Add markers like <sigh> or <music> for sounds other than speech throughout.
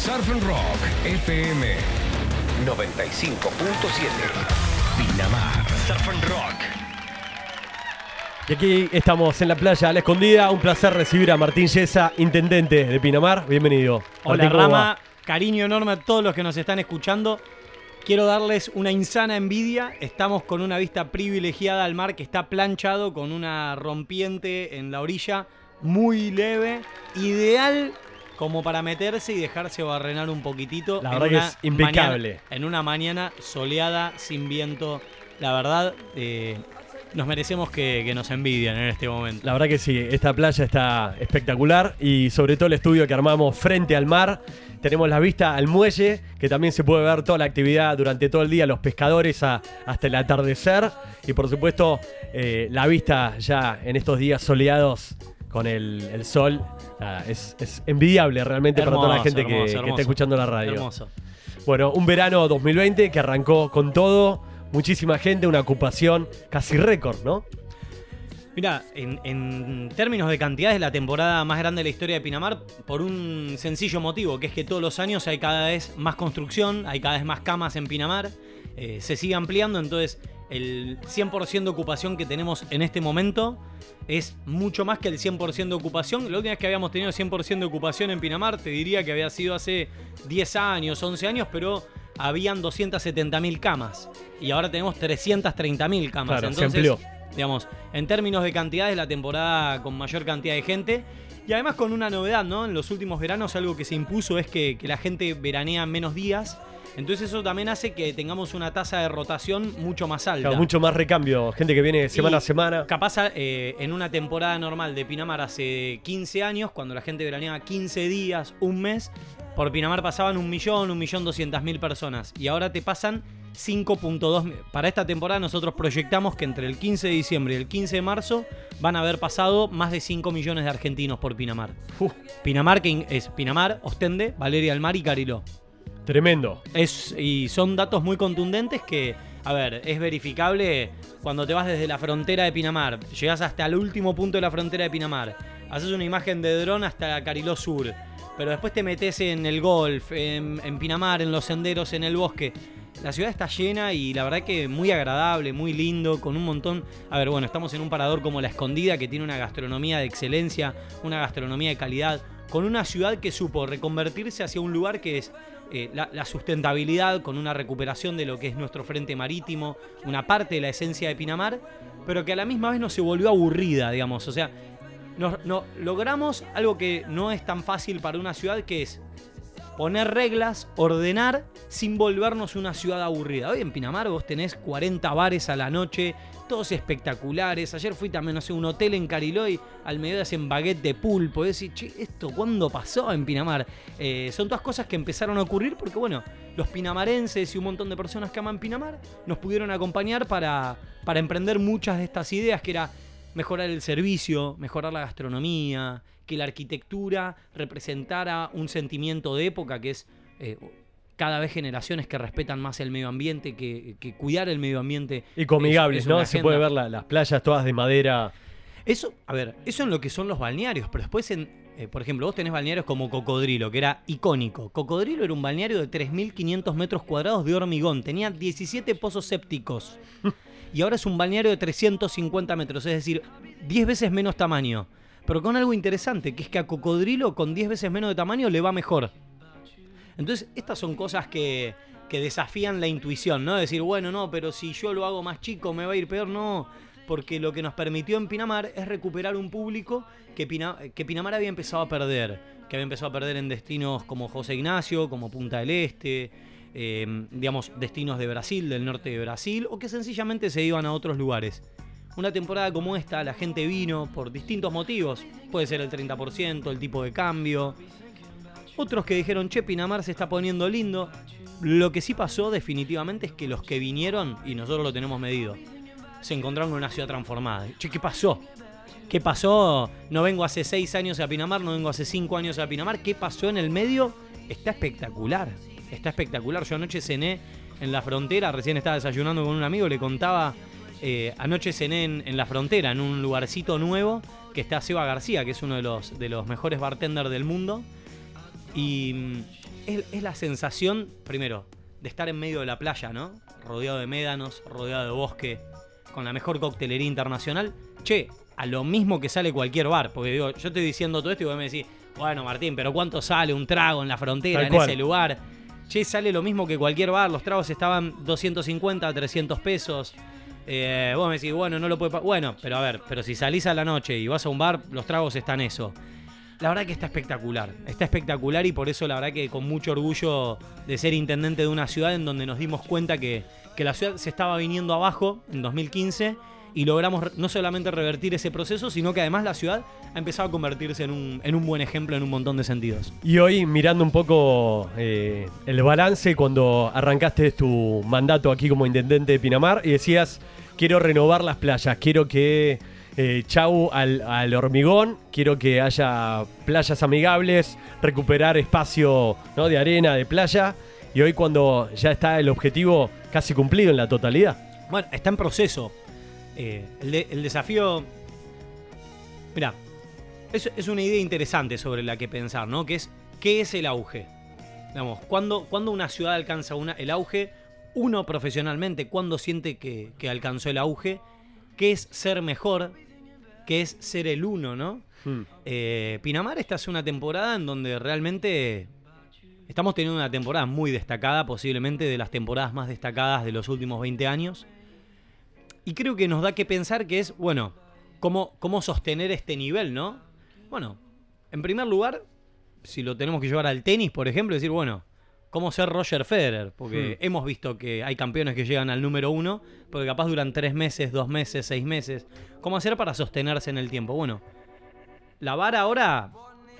Surf and Rock FM 95.7 Pinamar. Surf and Rock. Y aquí estamos en la playa a la escondida. Un placer recibir a Martín Yesa, intendente de Pinamar. Bienvenido. Hola Martín, ¿cómo Rama, va? cariño enorme a todos los que nos están escuchando. Quiero darles una insana envidia. Estamos con una vista privilegiada al mar que está planchado con una rompiente en la orilla muy leve, ideal como para meterse y dejarse barrenar un poquitito. La en verdad que es impecable. mañana- en una mañana soleada, sin viento. La verdad, eh, nos merecemos que, que nos envidian en este momento. La verdad que sí, esta playa está espectacular y sobre todo el estudio que armamos frente al mar. Tenemos la vista al muelle, que también se puede ver toda la actividad durante todo el día, los pescadores a- hasta el atardecer. Y por supuesto, eh, la vista ya en estos días soleados con el, el sol. Nada, es, es envidiable realmente para toda la Hermoso, gente que- hermoso, que, hermoso. está escuchando la radio. Hermoso. Bueno, un verano 2020 que arrancó con todo, muchísima gente, una ocupación casi récord, ¿no? Mira, en, en términos de cantidad es la temporada más grande de la historia de Pinamar por un sencillo motivo, que es que todos los años hay cada vez más construcción, hay cada vez más camas en Pinamar, eh, se sigue ampliando, entonces el 100% de ocupación que tenemos en este momento es mucho más que el 100% de ocupación. La última vez que habíamos tenido 100% de ocupación en Pinamar, te diría que había sido hace 10 años, 11 años, pero habían 270.000 camas y ahora tenemos 330.000 camas. Claro, se entonces, amplió. digamos, en términos de cantidad es la temporada con mayor cantidad de gente. Y además con una novedad, ¿no? En los últimos veranos algo que se impuso es que, que la gente veranea menos días. Entonces eso también hace que tengamos una tasa de rotación mucho más alta. Claro, mucho más recambio, gente que viene semana Y a semana. Capaz eh, en una temporada normal de Pinamar hace 15 años, cuando la gente veraneaba 15 días, un mes, por Pinamar pasaban un millón, un millón doscientas mil personas. Y ahora te pasan 5.2. mi- Para esta temporada nosotros proyectamos que entre el 15 de diciembre y el 15 de marzo van a haber pasado más de 5 millones de argentinos por Pinamar. Uf, Pinamar que es Pinamar, Ostende, Valeria del Mar y Cariló. Tremendo. Es, y son datos muy contundentes que, a ver, es verificable cuando te vas desde la frontera de Pinamar, llegas hasta el último punto de la frontera de Pinamar, haces una imagen de dron hasta Cariló Sur, pero después te metes en el golf, en, en Pinamar, en los senderos, en el bosque. La ciudad está llena y la verdad que muy agradable, muy lindo, con un montón... A ver, bueno, estamos en un parador como La Escondida, que tiene una gastronomía de excelencia, una gastronomía de calidad, con una ciudad que supo reconvertirse hacia un lugar que es eh, la, sustentabilidad, con una recuperación de lo que es nuestro frente marítimo, una parte de la esencia de Pinamar, pero que a la misma vez no se volvió aburrida, digamos. O sea, logramos algo que no es tan fácil para una ciudad, que es poner reglas, ordenar, sin volvernos una ciudad aburrida. Hoy en Pinamar vos tenés 40 bares a la noche, todos espectaculares. Ayer fui también, no sé, un hotel en Cariloy, al mediodía hacen baguette de pulpo. Y decís, che, ¿esto cuándo pasó en Pinamar? Eh, son todas cosas que empezaron a ocurrir porque, bueno, los pinamarenses y un montón de personas que aman Pinamar nos pudieron acompañar para, para emprender muchas de estas ideas, que era mejorar el servicio, mejorar la gastronomía, que la arquitectura representara un sentimiento de época que es eh, cada vez generaciones que respetan más el medio ambiente, que, que cuidar el medio ambiente. Y comigables, es- es ¿no? Se puede ver la- las playas todas de madera. Eso, a ver, eso en lo que son los balnearios, pero después en, eh, por ejemplo, vos tenés balnearios como Cocodrilo, que era icónico. Cocodrilo era un balneario de 3.500 metros cuadrados de hormigón, tenía 17 pozos sépticos. y ahora es un balneario de 350 metros, es decir, 10 veces menos tamaño. Pero con algo interesante, que es que a Cocodrilo con 10 veces menos de tamaño le va mejor. Entonces, estas son cosas que, desafían la intuición, ¿no? Decir, bueno, no, pero si yo lo hago más chico me va a ir peor, no. Porque lo que nos permitió en Pinamar es recuperar un público que, que Pinamar había empezado a perder. Que había empezado a perder en destinos como José Ignacio, como Punta del Este, eh, digamos, destinos de Brasil, del norte de Brasil, o que sencillamente se iban a otros lugares. Una temporada como esta, la gente vino por distintos motivos. Puede ser el 30%, el tipo de cambio, otros que dijeron, che, Pinamar se está poniendo lindo. Lo que sí pasó definitivamente es que los que vinieron, y nosotros lo tenemos medido, se encontraron con una ciudad transformada. Che, ¿qué pasó? ¿Qué pasó? No vengo hace seis años a Pinamar, no vengo hace cinco años a Pinamar. ¿Qué pasó en el medio? Está espectacular. Está espectacular. Yo anoche cené en la frontera, recién estaba desayunando con un amigo, le contaba, eh, anoche cené en, en la frontera, en un lugarcito nuevo, que está Seba García, que es uno de los, de los mejores bartenders del mundo. Y mm, es, es la sensación, primero, de estar en medio de la playa, ¿no? Rodeado de médanos, rodeado de bosque, con la mejor coctelería internacional. Che, a lo mismo que sale cualquier bar. Porque digo, yo estoy diciendo todo esto y vos me decís, bueno, Martín, pero ¿cuánto sale un trago en la frontera, Tal en cual. ese lugar? Che, sale lo mismo que cualquier bar. Los tragos estaban 250, 300 pesos. Eh, vos me decís, bueno, no lo puede pagar. Bueno, pero a ver, pero si salís a la noche y vas a un bar, los tragos están eso. La verdad que está espectacular, está espectacular y por eso la verdad que con mucho orgullo de ser intendente de una ciudad en donde nos dimos cuenta que, que la ciudad se estaba viniendo abajo en 2015 y logramos no solamente revertir ese proceso, sino que además la ciudad ha empezado a convertirse en un, en un buen ejemplo en un montón de sentidos. Y hoy mirando un poco eh, el balance cuando arrancaste tu mandato aquí como intendente de Pinamar y decías, quiero renovar las playas, quiero que eh, chau al, hormigón, quiero que haya playas amigables, recuperar espacio de arena, de playa. Y hoy cuando ya está el objetivo casi cumplido en la totalidad. Bueno, está en proceso. Eh, el, de- el desafío. Mira, es, es una idea interesante sobre la que pensar, ¿no? Que es, ¿qué es el auge? Digamos, ¿cuándo, cuándo una ciudad alcanza una- el auge? Uno profesionalmente, ¿cuándo siente que, que alcanzó el auge? ¿Qué es ser mejor? ¿Qué es ser el uno, no? Hmm. Eh, Pinamar esta es una temporada en donde realmente estamos teniendo una temporada muy destacada, posiblemente de las temporadas más destacadas de los últimos 20 años. Y creo que nos da que pensar que es, bueno, cómo, cómo sostener este nivel, ¿no? Bueno, en primer lugar, si lo tenemos que llevar al tenis, por ejemplo, decir, bueno, cómo ser Roger Federer, porque Hmm. hemos visto que hay campeones que llegan al número uno, porque capaz duran tres meses, dos meses, seis meses. ¿Cómo hacer para sostenerse en el tiempo? Bueno, la vara ahora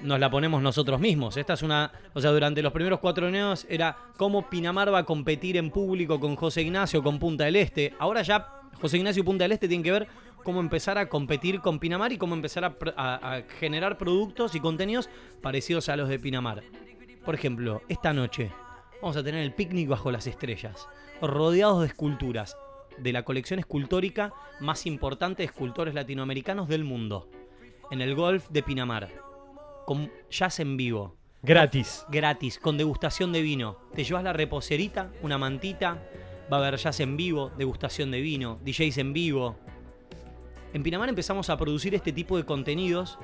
nos la ponemos nosotros mismos. Esta es una. O sea, durante los primeros cuatro años era cómo Pinamar va a competir en público con José Ignacio, con Punta del Este. Ahora ya José Ignacio y Punta del Este tienen que ver cómo empezar a competir con Pinamar y cómo empezar a, pr- a- a generar productos y contenidos parecidos a los de Pinamar. Por ejemplo, esta noche vamos a tener el picnic bajo las estrellas, rodeados de esculturas de la colección escultórica más importante de escultores latinoamericanos del mundo en el golf de Pinamar. Con jazz en vivo. Gratis. Gratis, con degustación de vino. Te llevas la reposerita, una mantita. Va a haber jazz en vivo, degustación de vino, DJs en vivo. En Pinamar empezamos a producir este tipo de contenidos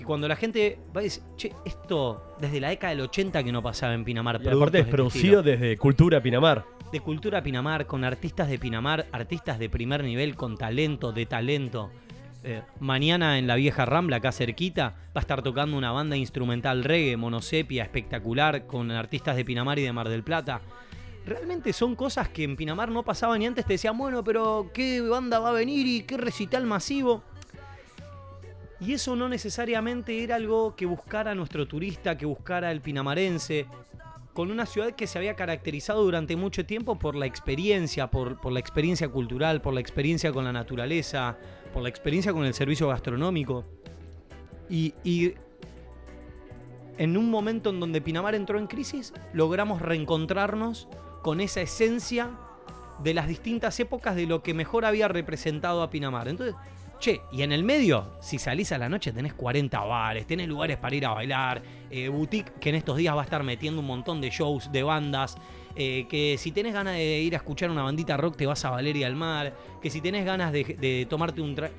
que cuando la gente va a decir, che, esto desde la década del 80 que no pasaba en Pinamar. Y aparte es de producido desde Cultura Pinamar. de cultura Pinamar, con artistas de Pinamar, artistas de primer nivel, con talento, de talento. Eh, mañana en la vieja Rambla, acá cerquita, va a estar tocando una banda instrumental reggae, monosepia, espectacular, con artistas de Pinamar y de Mar del Plata. Realmente son cosas que en Pinamar no pasaban y antes te decían, bueno, pero ¿qué banda va a venir y qué recital masivo? Y eso no necesariamente era algo que buscara nuestro turista, que buscara el pinamarense, con una ciudad que se había caracterizado durante mucho tiempo por la experiencia, por, la experiencia cultural, por la experiencia con la naturaleza, por la experiencia con el servicio gastronómico. Y, y en un momento en donde Pinamar entró en crisis, logramos reencontrarnos con esa esencia de las distintas épocas de lo que mejor había representado a Pinamar. Entonces, che, y en el medio, si salís a la noche tenés 40 bares, tenés lugares para ir a bailar, eh, boutique que en estos días va a estar metiendo un montón de shows, de bandas, eh, que si tenés ganas de ir a escuchar una bandita rock te vas a Valeria al Mar, que si tenés ganas de, de tomarte un... tra-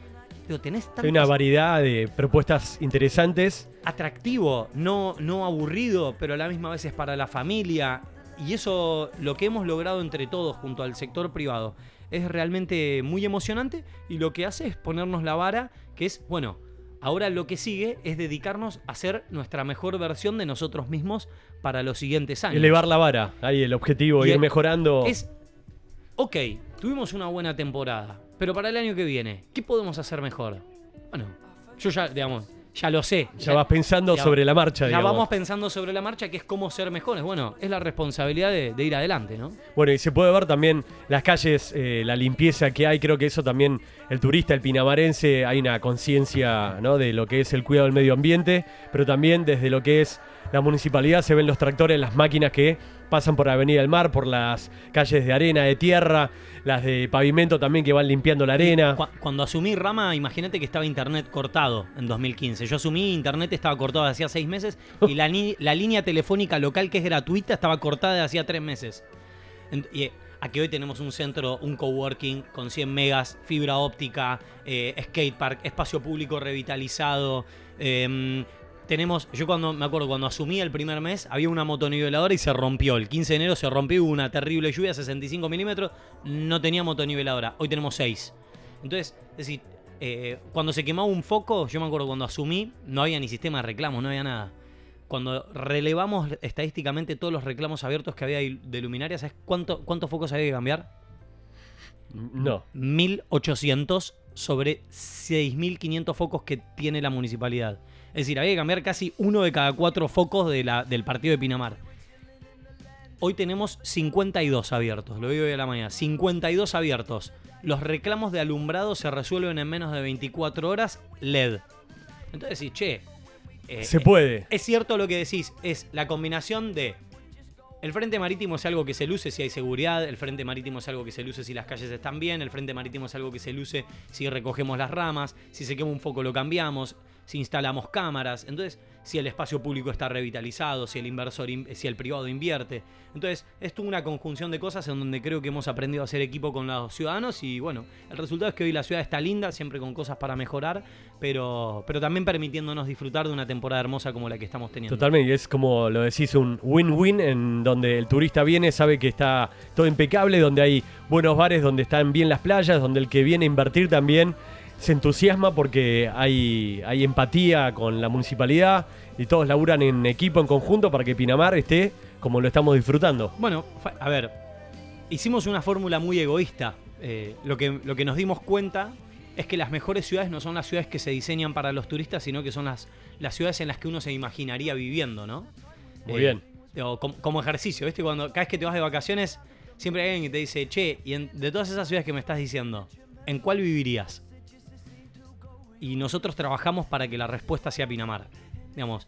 Digo, tenés Hay una variedad de propuestas interesantes. atractivo, no, no aburrido, pero a la misma vez es para la familia. Y eso, lo que hemos logrado entre todos junto al sector privado, es realmente muy emocionante y lo que hace es ponernos la vara, que es, bueno, ahora lo que sigue es dedicarnos a ser nuestra mejor versión de nosotros mismos para los siguientes años. Elevar la vara. Ahí el objetivo, Y ir el- mejorando. Es, ok, tuvimos una buena temporada, pero para el año que viene, ¿qué podemos hacer mejor? Bueno, yo ya, digamos, ya lo sé. ya vas pensando ya- sobre la marcha, Ya digamos. vamos pensando sobre la marcha, que es cómo ser mejores. Bueno, es la responsabilidad de, de ir adelante, ¿no? Bueno, y se puede ver también las calles, eh, la limpieza que hay. Creo que eso también, el turista, el pinamarense, hay una conciencia ¿no? de lo que es el cuidado del medio ambiente, pero también desde lo que es la municipalidad, se ven los tractores, las máquinas que pasan por Avenida del Mar, por las calles de arena, de tierra, las de pavimento también que van limpiando la arena. Cu- Cuando asumí Rama, imagínate que estaba internet cortado en 2015. Yo asumí internet estaba cortado de hacía seis meses <laughs> y la, la línea telefónica local que es gratuita estaba cortada de hacía tres meses. Y eh, aquí hoy tenemos un centro, un coworking con 100 megas, fibra óptica, eh, skatepark, espacio público revitalizado. em, tenemos, yo cuando me acuerdo, cuando asumí el primer mes, había una motoniveladora y se rompió. El 15 de enero se rompió, hubo una terrible lluvia, 65 milímetros, no tenía motoniveladora. Hoy tenemos 6. Entonces, es decir, eh, cuando se quemaba un foco, yo me acuerdo cuando asumí, no había ni sistema de reclamos, no había nada. Cuando relevamos estadísticamente todos los reclamos abiertos que había de luminarias, ¿sabes cuánto, cuántos focos había que cambiar? No. 1.800 sobre 6.500 focos que tiene la municipalidad. Es decir, había que cambiar casi uno de cada cuatro focos de la- del partido de Pinamar. Hoy tenemos 52 abiertos, lo digo hoy a la mañana. 52 abiertos. Los reclamos de alumbrado se resuelven en menos de 24 horas LED. Entonces, sí, che. eh, Se puede. es cierto lo que decís, es la combinación de el frente marítimo es algo que se luce si hay seguridad, el frente marítimo es algo que se luce si las calles están bien, el frente marítimo es algo que se luce si recogemos las ramas, si se quema un foco lo cambiamos, si instalamos cámaras, entonces si el espacio público está revitalizado, si el inversor, in- si el privado invierte. Entonces, es una conjunción de cosas en donde creo que hemos aprendido a hacer equipo con los ciudadanos y bueno, el resultado es que hoy la ciudad está linda, siempre con cosas para mejorar, pero, pero también permitiéndonos disfrutar de una temporada hermosa como la que estamos teniendo. Totalmente, y es como lo decís, un win-win en donde el turista viene, sabe que está todo impecable, donde hay buenos bares, donde están bien las playas, donde el que viene a invertir también se entusiasma porque hay, hay empatía con la municipalidad y todos laburan en equipo, en conjunto, para que Pinamar esté como lo estamos disfrutando. Bueno, a ver, hicimos una fórmula muy egoísta. Eh, lo, que, lo que nos dimos cuenta es que las mejores ciudades no son las ciudades que se diseñan para los turistas, sino que son las, las ciudades en las que uno se imaginaría viviendo, ¿no? Muy Eh, bien. como, ejercicio, ¿viste? Cuando cada vez que te vas de vacaciones, siempre hay alguien que te dice, che, y en- de todas esas ciudades que me estás diciendo, ¿en cuál vivirías? Y nosotros trabajamos para que la respuesta sea Pinamar. Digamos,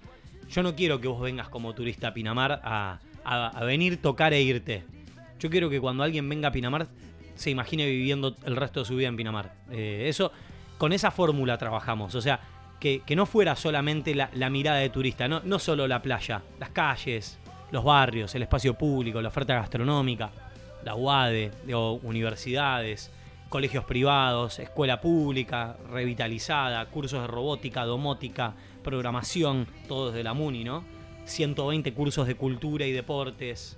yo no quiero que vos vengas como turista a Pinamar a, a- venir, tocar e irte. Yo quiero que cuando alguien venga a Pinamar se imagine viviendo el resto de su vida en Pinamar. Eh, eso, con esa fórmula trabajamos. O sea, que, que no fuera solamente la, la mirada de turista, no, no solo la playa, las calles, los barrios, el espacio público, la oferta gastronómica, la UADE, digo, universidades, colegios privados, escuela pública, revitalizada, cursos de robótica, domótica, programación, todo desde la MUNI, ¿no? 120 cursos de cultura y deportes,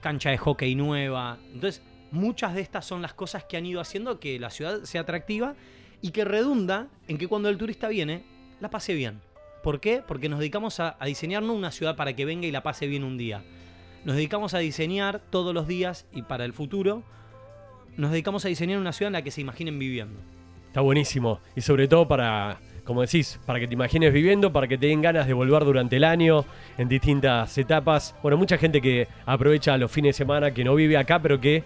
cancha de hockey nueva. Entonces, muchas de estas son las cosas que han ido haciendo que la ciudad sea atractiva y que redunda en que cuando el turista viene, la pase bien. ¿Por qué? Porque nos dedicamos a, a diseñar no una ciudad para que venga y la pase bien un día. Nos dedicamos a diseñar todos los días y para el futuro, nos dedicamos a diseñar una ciudad en la que se imaginen viviendo. Está buenísimo. Y sobre todo para, como decís, para que te imagines viviendo, para que te den ganas de volver durante el año, en distintas etapas. Bueno, mucha gente que aprovecha los fines de semana, que no vive acá, pero que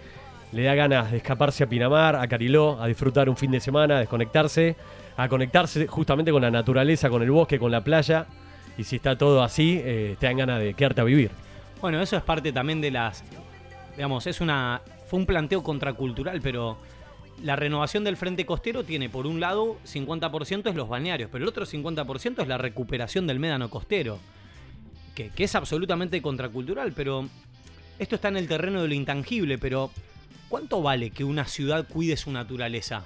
le da ganas de escaparse a Pinamar, a Cariló, a disfrutar un fin de semana, a desconectarse, a conectarse justamente con la naturaleza, con el bosque, con la playa. Y si está todo así, eh, te dan ganas de quedarte a vivir. Bueno, eso es parte también de las. Digamos, es una. Fue un planteo contracultural, pero la renovación del frente costero tiene, por un lado, 50% es los balnearios, pero el otro 50% es la recuperación del médano costero. Que, que es absolutamente contracultural, pero. Esto está en el terreno de lo intangible, pero. ¿Cuánto vale que una ciudad cuide su naturaleza?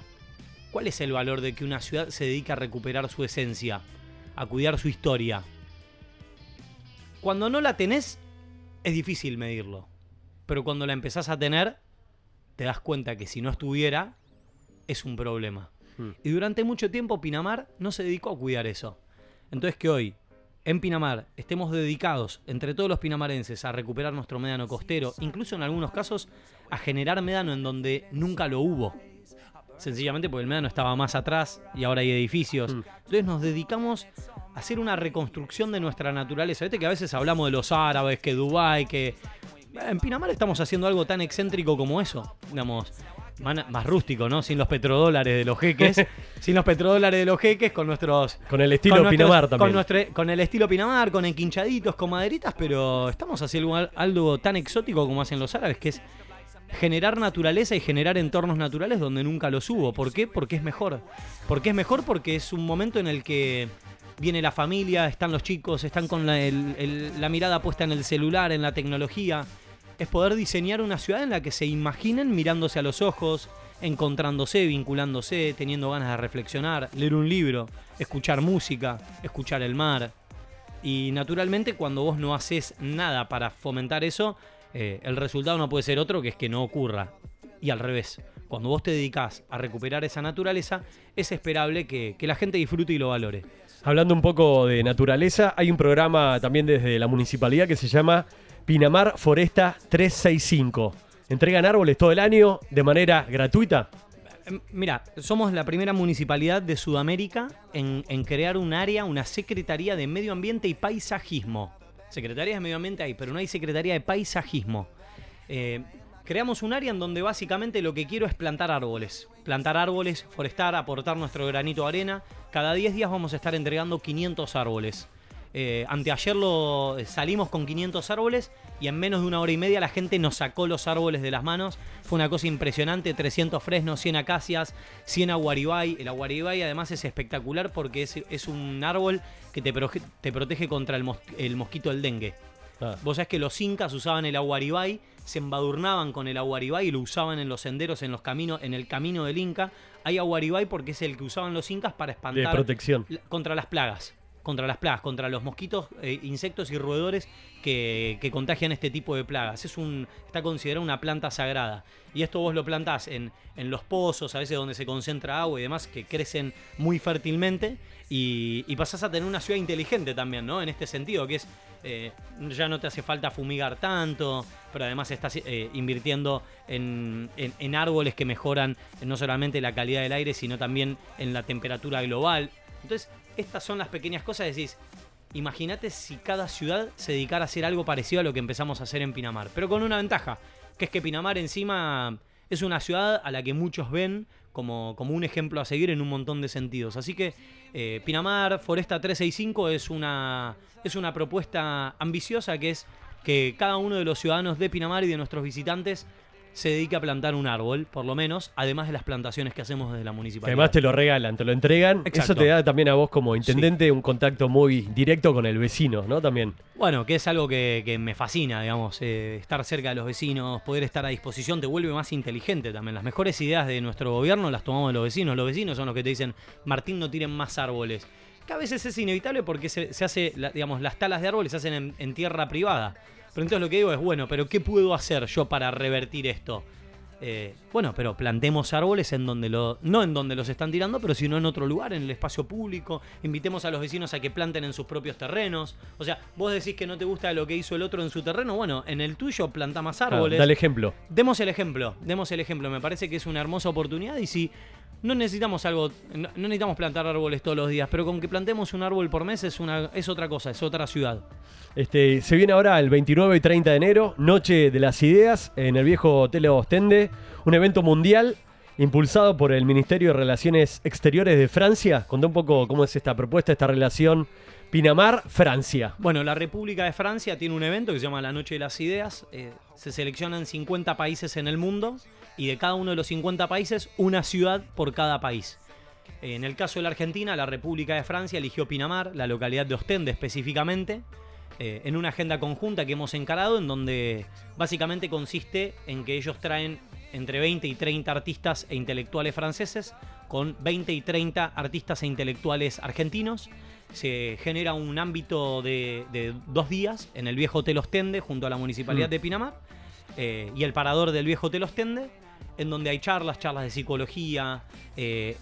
¿Cuál es el valor de que una ciudad se dedique a recuperar su esencia? A cuidar su historia. Cuando no la tenés, es difícil medirlo. Pero cuando la empezás a tener, te das cuenta que si no estuviera, es un problema. Hmm. Y durante mucho tiempo Pinamar no se dedicó a cuidar eso. Entonces que hoy, en Pinamar, estemos dedicados, entre todos los pinamarenses, a recuperar nuestro médano costero, incluso en algunos casos a generar médano en donde nunca lo hubo. Sencillamente porque el médano estaba más atrás y ahora hay edificios. Mm. Entonces nos dedicamos a hacer una reconstrucción de nuestra naturaleza. Viste que a veces hablamos de los árabes, que Dubái, que... En Pinamar estamos haciendo algo tan excéntrico como eso. Digamos, más rústico, ¿no? Sin los petrodólares de los jeques. <laughs> sin los petrodólares de los jeques, con nuestros. Con el estilo con nuestros- Pinamar también. Con, nuestro- con el estilo Pinamar, con enquinchaditos, con maderitas, pero estamos haciendo algo, tan exótico como hacen los árabes, que es generar naturaleza y generar entornos naturales donde nunca los hubo. ¿Por qué? Porque es mejor. ¿Por qué es mejor? Porque es un momento en el que viene la familia, están los chicos, están con la, el- el- la mirada puesta en el celular, en la tecnología. Es poder diseñar una ciudad en la que se imaginen mirándose a los ojos, encontrándose, vinculándose, teniendo ganas de reflexionar, leer un libro, escuchar música, escuchar el mar. Y naturalmente cuando vos no haces nada para fomentar eso, eh, el resultado no puede ser otro que es que no ocurra. Y al revés, cuando vos te dedicás a recuperar esa naturaleza, es esperable que, que la gente disfrute y lo valore. Hablando un poco de naturaleza, hay un programa también desde la municipalidad que se llama Pinamar Foresta 365. Entregan árboles todo el año de manera gratuita. Em, Mira, somos la primera municipalidad de Sudamérica en, crear un área, una Secretaría de Medio Ambiente y Paisajismo. Secretaría de Medio Ambiente hay, pero no hay Secretaría de Paisajismo. Eh, creamos un área en donde básicamente lo que quiero es plantar árboles. Plantar árboles, forestar, aportar nuestro granito de arena. Cada 10 días vamos a estar entregando 500 árboles. Eh, anteayer lo, salimos con 500 árboles y en menos de una hora y media la gente nos sacó los árboles de las manos. Fue una cosa impresionante, 300 fresnos, 100 acacias, 100 aguaribay. El aguaribay además es espectacular porque es, es un árbol que te, proge- te protege contra el, mos- el mosquito del dengue. Ah, Vos sabés que los incas usaban el aguaribay, se embadurnaban con el aguaribay y lo usaban en los senderos, en los caminos, en el camino del Inca. Hay aguaribay porque es el que usaban los incas para de espantar protección. contra las plagas. Contra las plagas, contra los mosquitos, eh, insectos y roedores que, que contagian este tipo de plagas. Es un, está considerada una planta sagrada. Y esto vos lo plantás en, en los pozos, a veces donde se concentra agua y demás, que crecen muy fértilmente. Y, y pasás a tener una ciudad inteligente también, ¿no? En este sentido, que es. eh, ya no te hace falta fumigar tanto, pero además estás eh, invirtiendo en, en- en árboles que mejoran no solamente la calidad del aire, sino también en la temperatura global. Entonces, estas son las pequeñas cosas. Decís, imagínate si cada ciudad se dedicara a hacer algo parecido a lo que empezamos a hacer en Pinamar. Pero con una ventaja, que es que Pinamar encima es una ciudad a la que muchos ven como, como un ejemplo a seguir en un montón de sentidos. Así que eh, Pinamar Foresta 365 es una, es una propuesta ambiciosa que es que cada uno de los ciudadanos de Pinamar y de nuestros visitantes se dedique a plantar un árbol, por lo menos, además de las plantaciones que hacemos desde la municipalidad. además te lo regalan, te lo entregan. Exacto. Eso te da también a vos como intendente un contacto muy directo con el vecino, ¿no? También. Bueno, que es algo que, que me fascina, digamos, eh, estar cerca de los vecinos, poder estar a disposición, te vuelve más inteligente también. Las mejores ideas de nuestro gobierno las tomamos de los vecinos. Los vecinos son los que te dicen, Martín, no tiren más árboles. Que a veces es inevitable porque se, se hace, la- digamos, las talas de árboles se hacen en, en tierra privada. Pero entonces lo que digo es, bueno, pero ¿qué puedo hacer yo para revertir esto? Eh, bueno, pero plantemos árboles en donde lo, no en donde los están tirando, pero sino en otro lugar, en el espacio público. Invitemos a los vecinos a que planten en sus propios terrenos. O sea, vos decís que no te gusta lo que hizo el otro en su terreno, bueno, en el tuyo planta más Ah, árboles. dale ejemplo. Demos el ejemplo, demos el ejemplo. Me parece que es una hermosa oportunidad y si no necesitamos algo, no, no necesitamos plantar árboles todos los días, pero con que plantemos un árbol por mes es una, es otra cosa, es otra ciudad. Este, se viene ahora el 29 y 30 de enero, Noche de las Ideas, en el viejo Hotel Ostende, un evento mundial impulsado por el Ministerio de Relaciones Exteriores de Francia. Contá un poco cómo es esta propuesta, esta relación Pinamar-Francia. Bueno, la República de Francia tiene un evento que se llama la Noche de las Ideas. Eh, se seleccionan 50 países en el mundo y de cada uno de los 50 países, una ciudad por cada país. Eh, En el caso de la Argentina, la República de Francia eligió Pinamar, la localidad de Ostende específicamente, eh, en una agenda conjunta que hemos encarado, en donde básicamente consiste en que ellos traen entre 20 y 30 artistas e intelectuales franceses, con 20 y 30 artistas e intelectuales argentinos. Se genera un ámbito de, de dos días en el viejo Hotel Ostende, junto a la Municipalidad Mm. de Pinamar, eh, y el parador del viejo Hotel Ostende, en donde hay charlas, charlas de psicología. eh,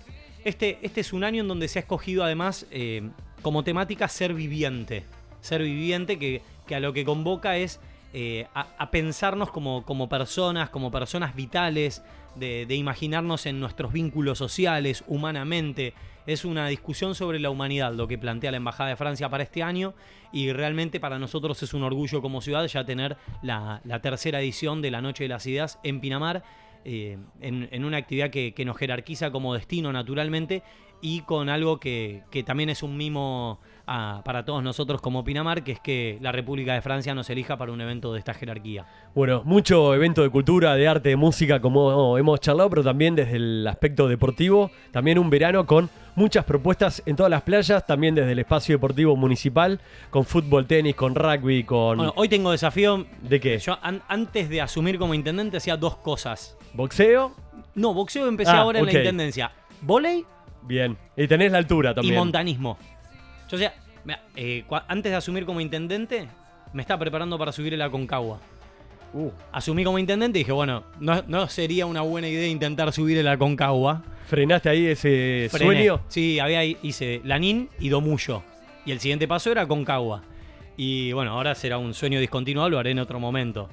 este, este es un año en donde se ha escogido además eh, como temática ser viviente. Ser viviente que, que a lo que convoca es eh, a, pensarnos como, como personas, como personas vitales, de, de imaginarnos en nuestros vínculos sociales, humanamente. Es una discusión sobre la humanidad lo que plantea la Embajada de Francia para este año y realmente para nosotros es un orgullo como ciudad ya tener la, la tercera edición de la Noche de las Ideas en Pinamar. Eh, en, una actividad que nos jerarquiza como destino naturalmente y con algo que, que también es un mimo a- para todos nosotros como Pinamar, que es que la República de Francia nos elija para un evento de esta jerarquía. Bueno, mucho evento de cultura, de arte, de música, como hemos charlado, pero también desde el aspecto deportivo. También un verano con muchas propuestas en todas las playas, también desde el espacio deportivo municipal, con fútbol, tenis, con rugby, con... Bueno, hoy tengo desafío. ¿De qué? Yo an- antes de asumir como intendente hacía dos cosas. ¿Boxeo? No, boxeo empecé Ah, ahora en la intendencia. Volei Bien. Y tenés la altura y también. montanismo. Yo, o sea, mira, eh, antes de asumir como intendente, me estaba preparando para subir el Aconcagua. Uh, Asumí como intendente y dije, bueno, no, no sería una buena idea intentar subir el Aconcagua. ¿Frenaste ahí ese Frené. sueño? Sí, había, hice Lanín y Domullo. Y el siguiente paso era Concagua. Y bueno, ahora será un sueño discontinuado, lo haré en otro momento.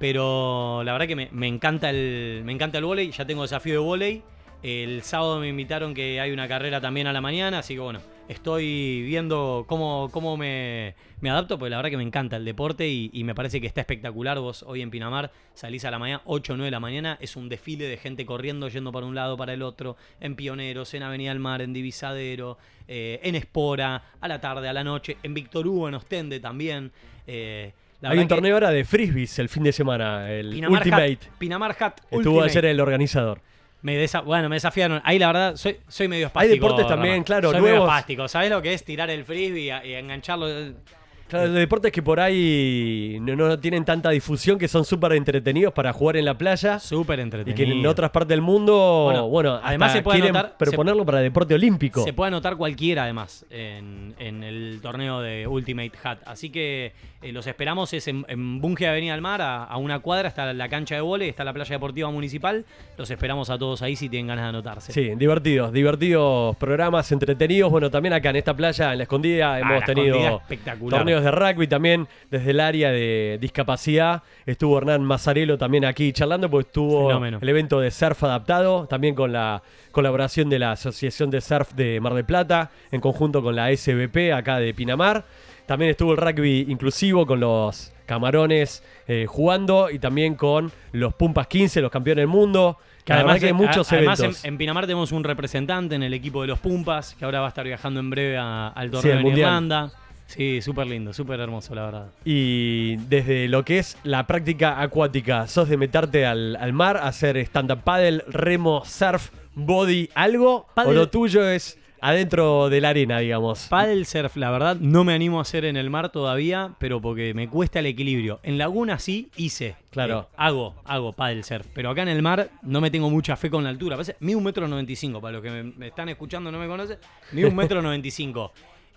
Pero la verdad que me, me encanta el me encanta el vóley, ya tengo desafío de vóley. El sábado me invitaron que hay una carrera también a la mañana, así que bueno, estoy viendo cómo, cómo me, me adapto, porque la verdad que me encanta el deporte y, y me parece que está espectacular. Vos hoy en Pinamar salís a la mañana, 8 o 9 de la mañana, es un desfile de gente corriendo, yendo para un lado, para el otro, en Pioneros, en Avenida del Mar, en Divisadero, eh, en Espora, a la tarde, a la noche, en Víctor Hugo, en Ostende también. Eh, la Hay un torneo ahora de frisbees el fin de semana, el Pinamar Ultimate. Hat, Pinamar Hat Estuvo Ultimate. ayer el organizador. Me desa- bueno, me desafiaron. Ahí la verdad, soy, soy medio Hay espástico. deportes también, claro, Soy medio nuevos. espástico. ¿Sabes lo que es tirar el frisbee y engancharlo? Claro, de deportes que por ahí no, no tienen tanta difusión, que son súper entretenidos para jugar en la playa. Súper Y entretenido. que en otras partes del mundo, bueno, Bueno, además se puede anotar- proponerlo para deporte olímpico. Se puede anotar cualquiera además en, en el torneo de Ultimate Hat. Así que eh, los esperamos es en, en Bunge Avenida del Mar, a, a una cuadra, está la cancha de vóley, está la playa deportiva municipal. Los esperamos a todos ahí si tienen ganas de anotarse. Sí, divertidos, divertidos programas, entretenidos. Bueno, también acá en esta playa, en la escondida, hemos Ah, la tenido Escondida espectacular. torneos de rugby también desde el área de discapacidad. Estuvo Hernán Mazzarello también aquí charlando, porque estuvo Fenómeno. el evento de surf adaptado, también con la colaboración de la Asociación de Surf de Mar del Plata, en conjunto con la SBP acá de Pinamar. También estuvo el rugby inclusivo con los camarones eh, jugando y también con los Pumpas 15, los campeones del mundo. Que además, que hay eh, muchos además eventos. En, en Pinamar tenemos un representante en el equipo de los Pumpas, que ahora va a estar viajando en breve a- al torneo Mundial. Irlanda. Sí, súper lindo, súper hermoso, la verdad. Y desde lo que es la práctica acuática, ¿sos de meterte al, al mar, hacer stand-up paddle, remo, surf, body, algo? ¿O lo tuyo es adentro de la arena, digamos? Paddle surf, la verdad, no me animo a hacer en el mar todavía, pero porque me cuesta el equilibrio. En laguna sí hice. Claro. Eh, hago, hago paddle surf. Pero acá en el mar no me tengo mucha fe con la altura. Parece, mide un metro noventa y cinco, para los que me, me están escuchando y no me conocen. Mide un metro noventa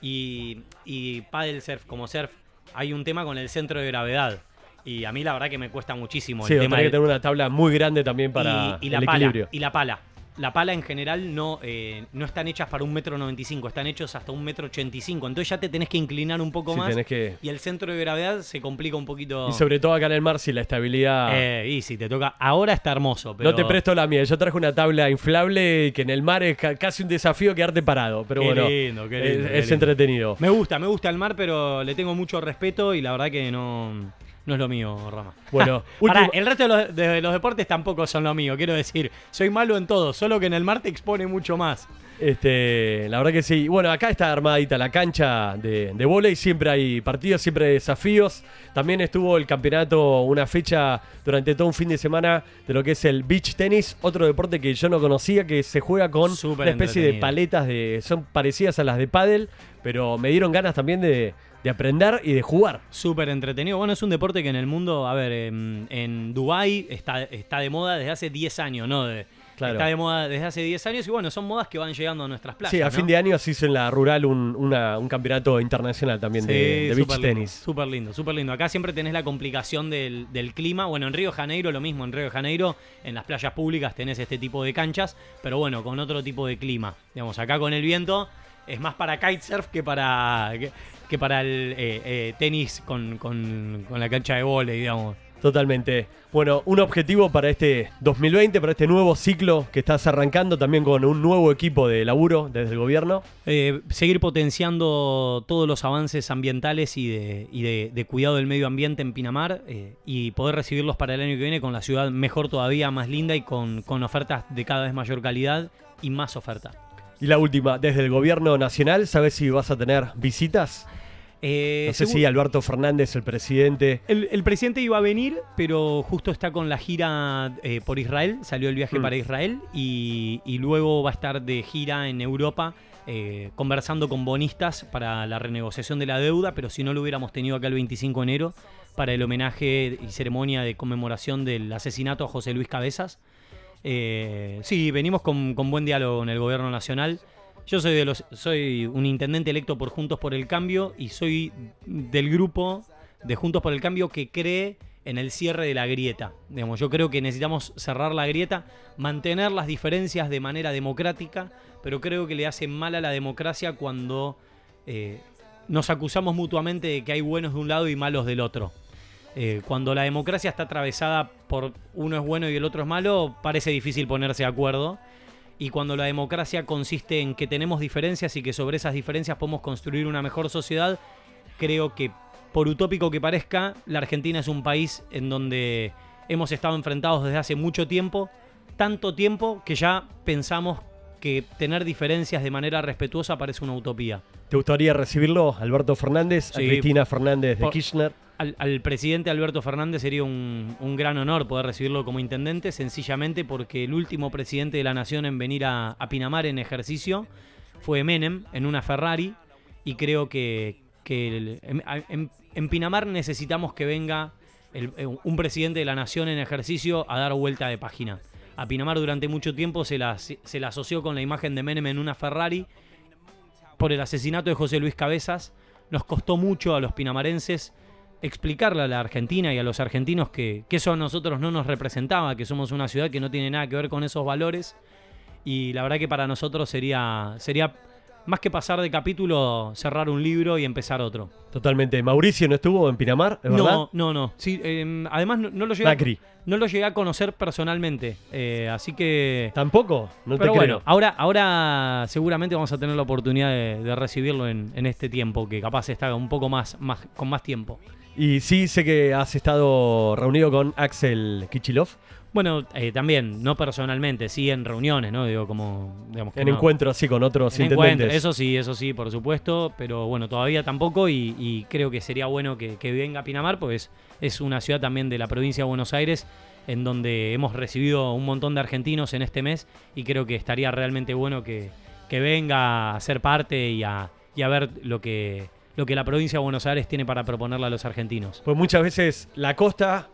y. Y, paddle surf, como surf, hay un tema con el centro de gravedad. Y a mí la verdad que me cuesta muchísimo sí, el tema tenés que tener una tabla muy grande también para y, y la el pala, equilibrio. Y la pala. La pala en general no, eh, no están hechas para un metro noventa y cinco, están hechos hasta un metro ochenta y cinco. Entonces ya te tenés que inclinar un poco Sí, más. tenés que- Y el centro de gravedad se complica un poquito. Y sobre todo acá en el mar, si la estabilidad... Eh, y si te toca. Ahora está hermoso, pero. No te presto la mía, yo traje una tabla inflable que en el mar es ca- casi un desafío quedarte parado, pero Qué bueno, lindo, qué es- lindo, es, entretenido. Me gusta, me gusta el mar, pero le tengo mucho respeto y la verdad que no, no es lo mío, Rama. <laughs> Bueno, Pará, el resto de los, de los deportes tampoco son lo mío, quiero decir. Soy malo en todo, solo que en el mar te expone mucho más. Este, la verdad que sí. Bueno, acá está armadita la cancha de, de vóley. Siempre hay partidos, siempre hay desafíos. También estuvo el campeonato, una fecha durante todo un fin de semana de lo que es el beach tennis, otro deporte que yo no conocía, que se juega con Súper una especie de paletas de, son parecidas a las de pádel, pero me dieron ganas también de, de aprender y de jugar. Súper entretenido. Bueno, es un deporte que en el mundo, a ver, en, en Dubái está, está de moda desde hace 10 años, ¿no? De- Claro. Está de moda desde hace 10 años y bueno, son modas que van llegando a nuestras playas. sí, a ¿no? fin de año se hizo en la rural un, una- un campeonato internacional también de, Sí, de beach tenis. Súper lindo, súper lindo. Acá siempre tenés la complicación del, del clima. Bueno, en Río de Janeiro lo mismo. En Río de Janeiro, en las playas públicas tenés este tipo de canchas, pero bueno, con otro tipo de clima. Digamos, acá con el viento es más para kitesurf que para, que, que para el eh, eh, tenis con, con- con la cancha de vole, digamos. Totalmente. Bueno, un objetivo para este 2020, para este nuevo ciclo que estás arrancando, también con un nuevo equipo de laburo desde el gobierno. Eh, seguir potenciando todos los avances ambientales y de, y de- de cuidado del medio ambiente en Pinamar eh, y poder recibirlos para el año que viene con la ciudad mejor todavía, más linda y con, con ofertas de cada vez mayor calidad y más oferta. Y la última, desde el gobierno nacional, ¿sabes si vas a tener visitas? Eh, No sé si Alberto Fernández, el presidente, El, el presidente iba a venir, pero justo está con la gira eh, por Israel, salió el viaje Mm. para Israel y, y luego va a estar de gira en Europa eh, conversando con bonistas para la renegociación de la deuda, pero si no lo hubiéramos tenido acá el 25 de enero para el homenaje y ceremonia de conmemoración del asesinato a José Luis Cabezas. Sí, venimos con, con buen diálogo en el gobierno nacional. Yo soy de los, soy un intendente electo por Juntos por el Cambio y soy del grupo de Juntos por el Cambio que cree en el cierre de la grieta. Digamos, yo creo que necesitamos cerrar la grieta, mantener las diferencias de manera democrática, pero creo que le hace mal a la democracia cuando eh, nos acusamos mutuamente de que hay buenos de un lado y malos del otro. Eh, cuando la democracia está atravesada por uno es bueno y el otro es malo, parece difícil ponerse de acuerdo. Y cuando la democracia consiste en que tenemos diferencias y que sobre esas diferencias podemos construir una mejor sociedad, creo que, por utópico que parezca, la Argentina es un país en donde hemos estado enfrentados desde hace mucho tiempo, tanto tiempo que ya pensamos que tener diferencias de manera respetuosa parece una utopía. ¿te gustaría recibirlo? Alberto Fernández, a. Cristina Fernández de Por- Kirchner. Al, presidente Alberto Fernández sería un, gran honor poder recibirlo como intendente, sencillamente porque el último presidente de la nación en venir a, Pinamar en ejercicio fue Menem en una Ferrari y creo que, que en Pinamar necesitamos que venga el- eh, un presidente de la nación en ejercicio a dar vuelta de página. A Pinamar durante mucho tiempo se la, se la asoció con la imagen de Menem en una Ferrari por el asesinato de José Luis Cabezas. Nos costó mucho a los pinamarenses explicarle a la Argentina y a los argentinos que, que eso a nosotros no nos representaba, que somos una ciudad que no tiene nada que ver con esos valores. Y la verdad que para nosotros sería, sería más que pasar de capítulo, cerrar un libro y empezar otro. Totalmente. Mauricio no estuvo en Pinamar, ¿es verdad? No, no, no. Sí, eh, además no, no lo llegué, a- no lo llegué a conocer personalmente. eh, así que... ¿Tampoco? No Pero te bueno, creo. ahora, ahora seguramente vamos a tener la oportunidad de, de recibirlo en, en este tiempo, que capaz está un poco más, más con más tiempo. Y sí, sé que has estado reunido con Axel Kichilov Bueno, eh, también, no personalmente, sí en reuniones, ¿no? Digo, como. Digamos en no- encuentros, sí, con otros en intendentes. eso sí, eso sí, por supuesto, pero bueno, todavía tampoco y, y creo que sería bueno que, que venga a Pinamar, pues es una ciudad también de la provincia de Buenos Aires, en donde hemos recibido un montón de argentinos en este mes y creo que estaría realmente bueno que, que venga a ser parte y a, y a ver lo que, lo que la provincia de Buenos Aires tiene para proponerle a los argentinos. Pues muchas veces la costa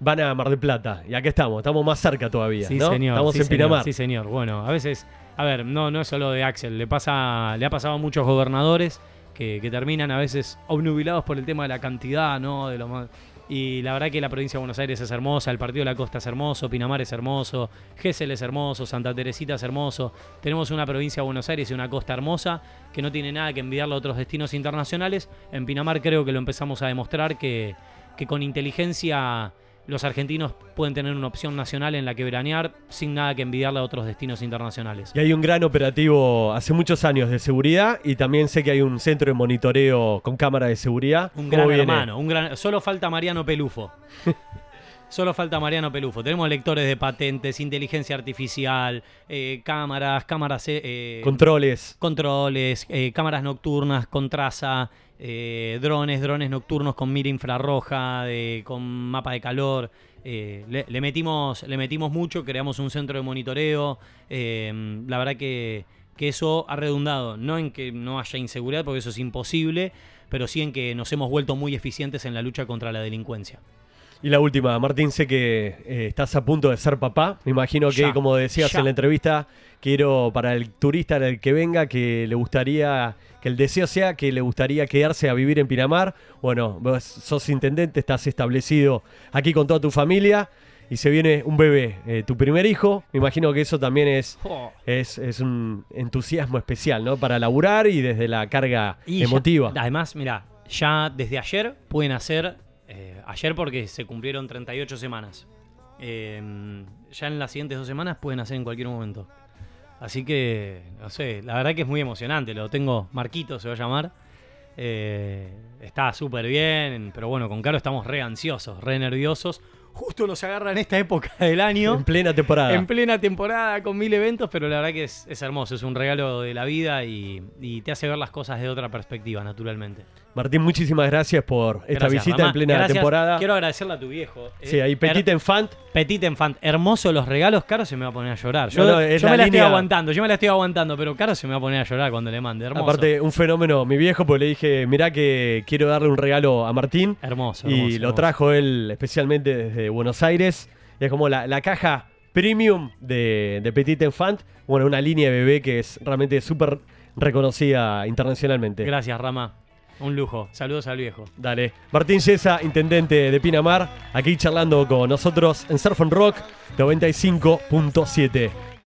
van a Mar del Plata. Y acá estamos, estamos más cerca todavía. Sí, ¿no? señor. Estamos sí, en señor, Pinamar. Sí, señor. Bueno, a veces, a ver, no, no es solo de Axel, le pasa, le ha pasado a muchos gobernadores que, que terminan a veces obnubilados por el tema de la cantidad, ¿no? De lo más- y la verdad que la provincia de Buenos Aires es hermosa, el Partido de la Costa es hermoso, Pinamar es hermoso, Gesell es hermoso, Santa Teresita es hermoso. Tenemos una provincia de Buenos Aires y una costa hermosa que no tiene nada que envidiarle a otros destinos internacionales. En Pinamar creo que lo empezamos a demostrar que, que con inteligencia los argentinos pueden tener una opción nacional en la que veranear sin nada que envidiarle a otros destinos internacionales. Y hay un gran operativo hace muchos años de seguridad y también sé que hay un centro de monitoreo con cámara de seguridad. Un ¿Cómo gran viene? hermano, un gran, solo falta Mariano Pelufo. <laughs> Solo falta Mariano Pelufo. Tenemos lectores de patentes, inteligencia artificial, eh, cámaras, cámaras, eh, eh, Controles. controles, eh, cámaras nocturnas con traza, drones, drones nocturnos con mira infrarroja, de- con mapa de calor. Le, le metimos, le metimos mucho, creamos un centro de monitoreo. la verdad que, que eso ha redundado, no en que no haya inseguridad, porque eso es imposible, pero sí en que nos hemos vuelto muy eficientes en la lucha contra la delincuencia. Y la última, Martín, sé que eh, estás a punto de ser papá. Me imagino que, Ya, como decías ya. en la entrevista, quiero para el turista el que venga que le gustaría, que el deseo sea que le gustaría quedarse a vivir en Pinamar. Bueno, vos sos intendente, estás establecido aquí con toda tu familia. y se viene un bebé, eh, tu primer hijo. Me imagino que eso también es, Oh. es, es un entusiasmo especial, ¿no? Para laburar y desde la carga Y ya- emotiva. además, mira, ya desde ayer pueden hacer, ayer porque se cumplieron 38 semanas. Eh, ya en las siguientes dos semanas pueden hacer en cualquier momento. Así que, no sé, la verdad que es muy emocionante. Lo tengo, Marquito se va a llamar. Eh, está súper bien, pero bueno, con Caro estamos re ansiosos, re nerviosos. Justo nos agarra en esta época del año. En plena temporada. En plena temporada con mil eventos, pero la verdad que es, es hermoso, es un regalo de la vida y, y te hace ver las cosas de otra perspectiva, naturalmente. Martín, muchísimas gracias por esta Gracias, visita en plena Gracias. temporada. Quiero agradecerle a tu viejo. Sí, Eh, ahí Petit her- Enfant. Petit Enfant. Hermoso los regalos. Caro se me va a poner a llorar. Yo, No, no, es yo la me la línea- estoy aguantando, yo me la estoy aguantando, pero Caro se me va a poner a llorar cuando le mande. Hermoso. Aparte, un fenómeno, mi viejo, porque le dije, mirá que quiero darle un regalo a Martín. hermoso. y hermoso, lo trajo él especialmente desde Buenos Aires. Y es como la, la caja premium de, de Petit Enfant. Bueno, una línea de bebé que es realmente súper reconocida internacionalmente. Gracias, Rama. Un lujo. Saludos al viejo. Dale. Martín Yesa, intendente de Pinamar, aquí charlando con nosotros en Surf and Rock 95.7.